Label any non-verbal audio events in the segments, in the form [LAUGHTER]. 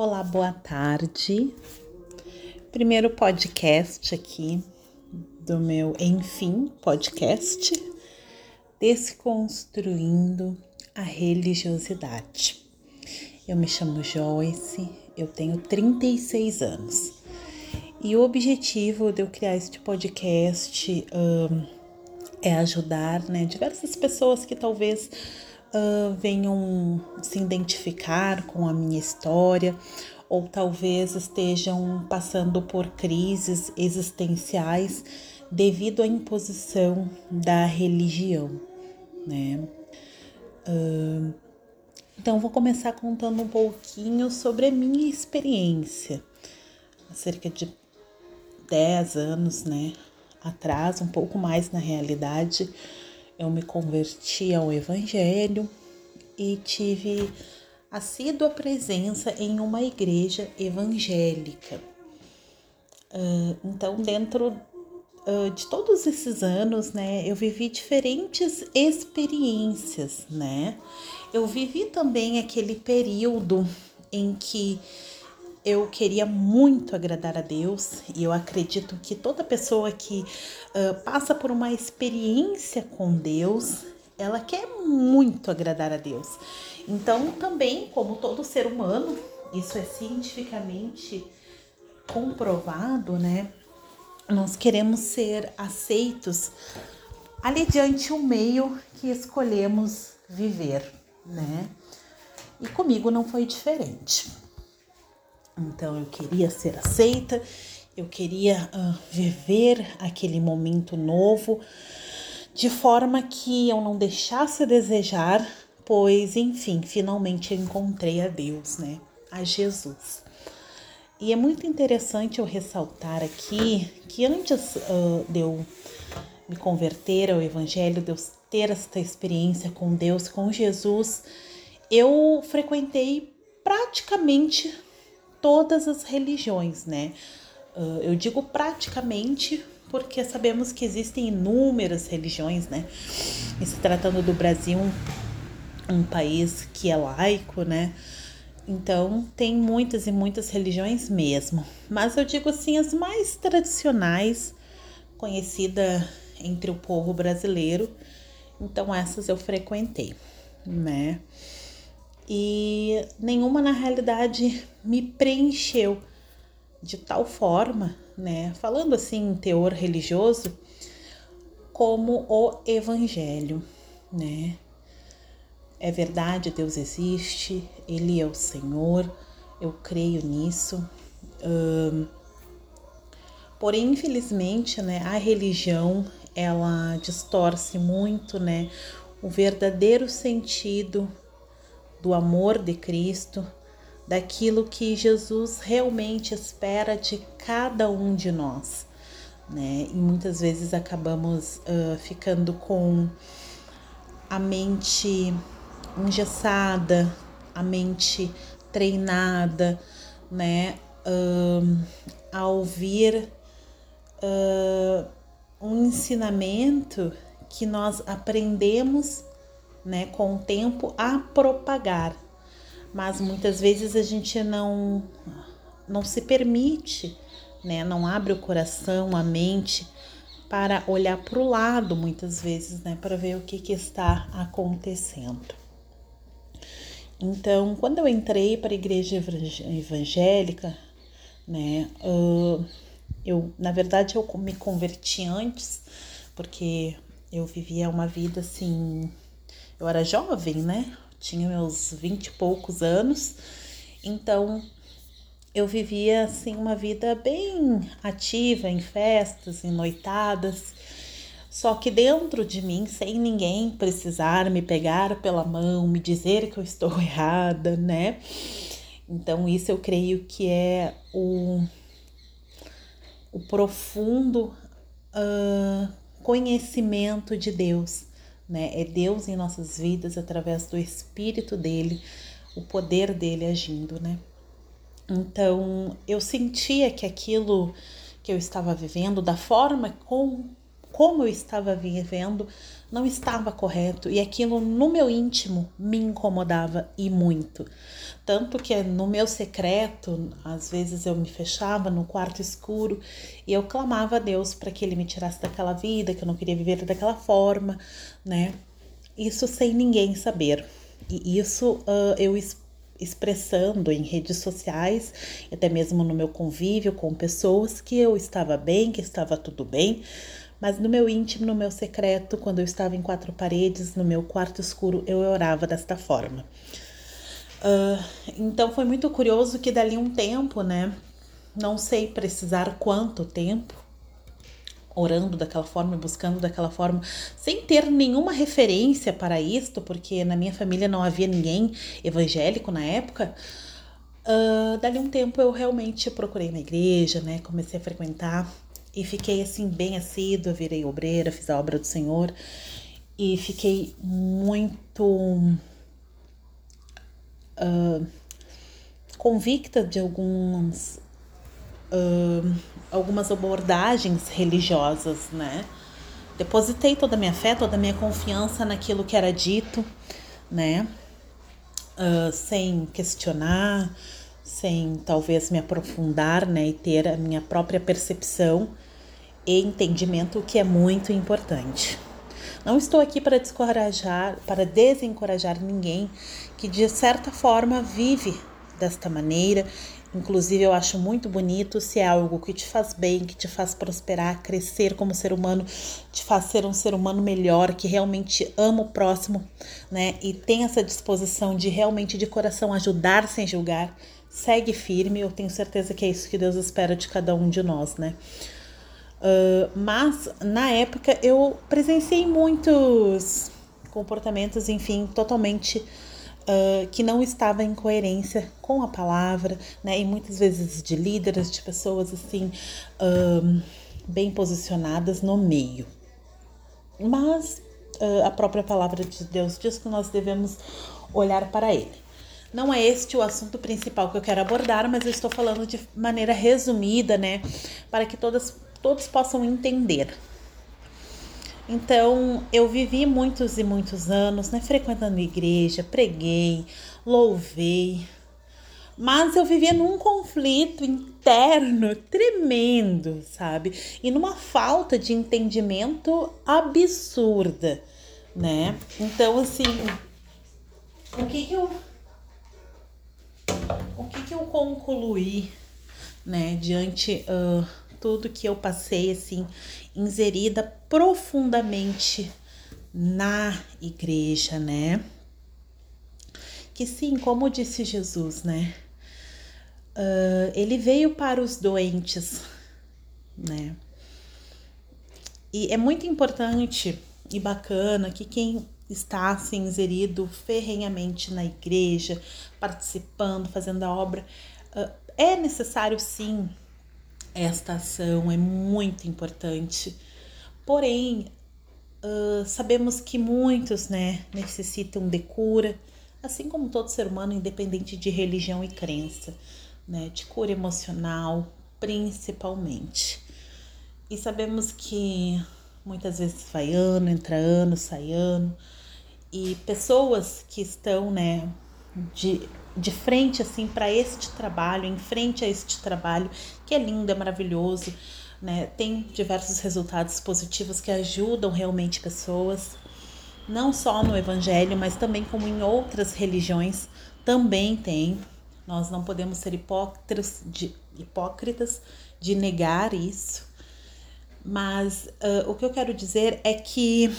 Olá, boa tarde. Primeiro podcast aqui do meu Enfim podcast, Desconstruindo a Religiosidade. Eu me chamo Joyce, eu tenho 36 anos. E o objetivo de eu criar este podcast um, é ajudar né, diversas pessoas que talvez uh, venham se identificar com a minha história ou talvez estejam passando por crises existenciais devido à imposição da religião, né? Uh, então, vou começar contando um pouquinho sobre a minha experiência. Há cerca de 10 anos, né, atrás, um pouco mais na realidade, eu me converti ao Evangelho e tive assídua presença em uma igreja evangélica. Uh, então, dentro uh, de todos esses anos, né, eu vivi diferentes experiências, né? Eu vivi também aquele período em que eu queria muito agradar a Deus e eu acredito que toda pessoa que uh, passa por uma experiência com Deus, ela quer muito agradar a Deus. Então, também, como todo ser humano, isso é cientificamente comprovado, né? Nós queremos ser aceitos ali diante o meio que escolhemos viver, né? E comigo não foi diferente. Então eu queria ser aceita, eu queria uh, viver aquele momento novo de forma que eu não deixasse desejar, pois enfim, finalmente encontrei a Deus, né? A Jesus. E é muito interessante eu ressaltar aqui que antes uh, de eu me converter ao Evangelho, de eu ter esta experiência com Deus, com Jesus, eu frequentei praticamente todas as religiões, né? Uh, eu digo praticamente porque sabemos que existem inúmeras religiões, né? E se tratando do Brasil, um, um país que é laico, né? Então, tem muitas e muitas religiões mesmo. Mas eu digo assim, as mais tradicionais, conhecida entre o povo brasileiro. Então, essas eu frequentei, né? E nenhuma na realidade me preencheu de tal forma, né, falando assim em teor religioso, como o evangelho, né? É verdade, Deus existe, Ele é o Senhor, eu creio nisso. porém, infelizmente, né, a religião ela distorce muito, né, o verdadeiro sentido do amor de Cristo, daquilo que Jesus realmente espera de cada um de nós. Né? E muitas vezes acabamos uh, ficando com a mente engessada, a mente treinada, né? Uh, a ouvir uh, um ensinamento que nós aprendemos né, com o tempo a propagar. Mas muitas vezes a gente não não se permite, né, não abre o coração, a mente para olhar para o lado muitas vezes, né, para ver o que, que está acontecendo. Então, quando eu entrei para a igreja evangélica, né, eu, na verdade, eu me converti antes, porque eu vivia uma vida assim eu era jovem, né? Tinha meus vinte e poucos anos, então eu vivia assim uma vida bem ativa em festas, em noitadas. Só que dentro de mim, sem ninguém precisar me pegar pela mão, me dizer que eu estou [LAUGHS] errada, né? Então, isso eu creio que é o, o profundo uh, conhecimento de Deus né? É Deus em nossas vidas através do Espírito dele, o poder dele agindo, né? Então eu sentia que aquilo que eu estava vivendo, da forma com, como eu estava vivendo não estava correto e aquilo no meu íntimo me incomodava e muito. Tanto que no meu secreto, às vezes eu me fechava no quarto escuro e eu clamava a Deus para que ele me tirasse daquela vida, que eu não queria viver daquela forma, né? Isso sem ninguém saber. E isso uh, eu expressando em redes sociais, até mesmo no meu convívio com pessoas, que eu estava bem, que estava tudo bem, mas no meu íntimo, no meu secreto, quando eu estava em quatro paredes, no meu quarto escuro, eu orava desta forma. Uh, então foi muito curioso que dali um tempo, né? Não sei precisar quanto tempo, orando daquela forma, buscando daquela forma, sem ter nenhuma referência para isto, porque na minha família não havia ninguém evangélico na época. Uh, dali um tempo eu realmente procurei na igreja, né? Comecei a frequentar e fiquei assim bem assídua, virei obreira, fiz a obra do Senhor e fiquei muito uh, convicta de alguns uh, algumas abordagens religiosas, né? Depositei toda a minha fé, toda a minha confiança naquilo que era dito, né? Uh, sem questionar, sem talvez me aprofundar, né? E ter a minha própria percepção e entendimento, que é muito importante. Não estou aqui para descorajar, para desencorajar ninguém que de certa forma vive desta maneira Inclusive, eu acho muito bonito se é algo que te faz bem, que te faz prosperar, crescer como ser humano, te faz ser um ser humano melhor, que realmente ama o próximo, né? E tem essa disposição de realmente de coração ajudar sem julgar. Segue firme, eu tenho certeza que é isso que Deus espera de cada um de nós, né? Uh, mas na época eu presenciei muitos comportamentos, enfim, totalmente uh, que não estava em coerência com a palavra, né? E muitas vezes de líderes, de pessoas assim, uh, bem posicionadas no meio. Mas a própria palavra de Deus diz que nós devemos olhar para ele. Não é este o assunto principal que eu quero abordar, mas eu estou falando de maneira resumida, né? Para que todas, todos possam entender. Então, eu vivi muitos e muitos anos, né, frequentando igreja, preguei, louvei, mas eu vivia num conflito interno tremendo, sabe? E numa falta de entendimento absurda, né? Então, assim, o que que eu o que que eu concluí, né, diante uh, tudo que eu passei assim, inserida profundamente na igreja, né? Que sim, como disse Jesus, né? Uh, ele veio para os doentes, né? E é muito importante e bacana que quem está assim, inserido ferrenhamente na igreja, participando, fazendo a obra, uh, é necessário sim esta ação é muito importante. Porém, uh, sabemos que muitos né, necessitam de cura, assim como todo ser humano, independente de religião e crença, né, de cura emocional, principalmente. E sabemos que muitas vezes vai ano, entra ano, sai ano, e pessoas que estão né, de de frente assim para este trabalho, em frente a este trabalho, que é lindo, é maravilhoso, né? Tem diversos resultados positivos que ajudam realmente pessoas, não só no evangelho, mas também como em outras religiões também tem. Nós não podemos ser hipócritas de, hipócritas de negar isso. Mas uh, o que eu quero dizer é que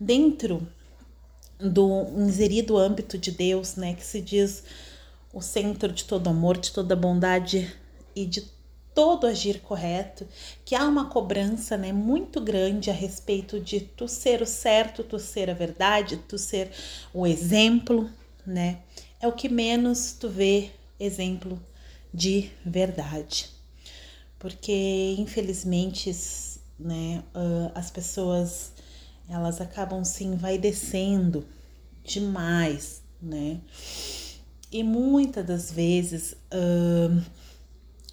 dentro do inserido âmbito de Deus, né, que se diz o centro de todo amor, de toda bondade e de todo agir correto, que há uma cobrança, né, muito grande a respeito de tu ser o certo, tu ser a verdade, tu ser o exemplo, né? É o que menos tu vê exemplo de verdade. Porque infelizmente, né, as pessoas elas acabam se envaidecendo demais, né? E muitas das vezes uh,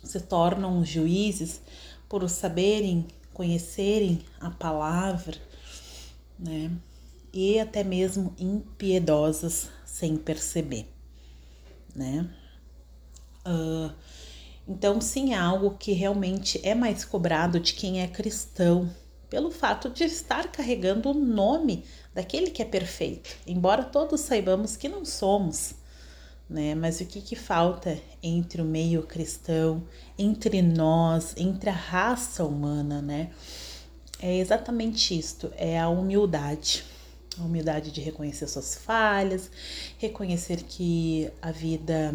se tornam juízes por saberem conhecerem a palavra, né? E até mesmo impiedosas sem perceber, né? Uh, então, sim, é algo que realmente é mais cobrado de quem é cristão, pelo fato de estar carregando o nome daquele que é perfeito, embora todos saibamos que não somos, né? Mas o que, que falta entre o meio cristão, entre nós, entre a raça humana, né? É exatamente isto, é a humildade. A humildade de reconhecer suas falhas, reconhecer que a vida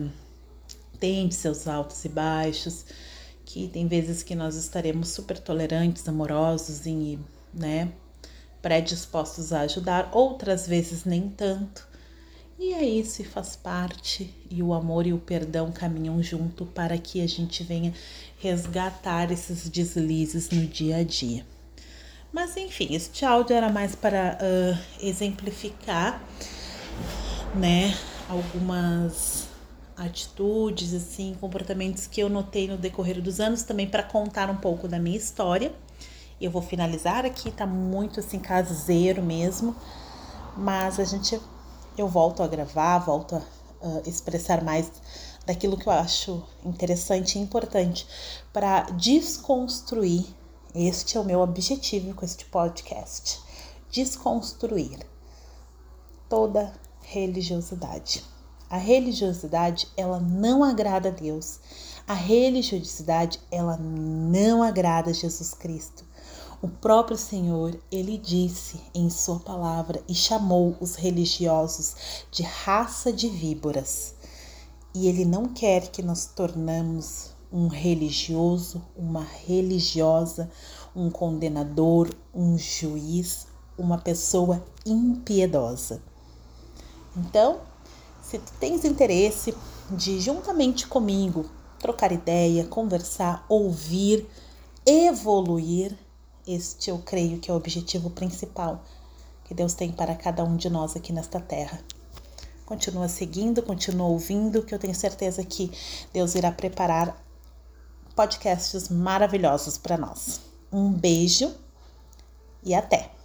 tem seus altos e baixos, que tem vezes que nós estaremos super tolerantes, amorosos e, né, predispostos a ajudar, outras vezes nem tanto. E aí se faz parte e o amor e o perdão caminham junto para que a gente venha resgatar esses deslizes no dia a dia. Mas enfim, este áudio era mais para uh, exemplificar, né, algumas atitudes, assim, comportamentos que eu notei no decorrer dos anos, também para contar um pouco da minha história. Eu vou finalizar aqui, tá muito assim caseiro mesmo, mas a gente eu volto a gravar, volto a uh, expressar mais daquilo que eu acho interessante e importante para desconstruir. Este é o meu objetivo com este podcast: desconstruir toda religiosidade. A religiosidade, ela não agrada a Deus. A religiosidade, ela não agrada a Jesus Cristo. O próprio Senhor, ele disse em sua palavra e chamou os religiosos de raça de víboras. E ele não quer que nós tornamos um religioso, uma religiosa, um condenador, um juiz, uma pessoa impiedosa. Então, se tu tens interesse de, juntamente comigo, trocar ideia, conversar, ouvir, evoluir, este eu creio que é o objetivo principal que Deus tem para cada um de nós aqui nesta terra. Continua seguindo, continua ouvindo, que eu tenho certeza que Deus irá preparar podcasts maravilhosos para nós. Um beijo e até!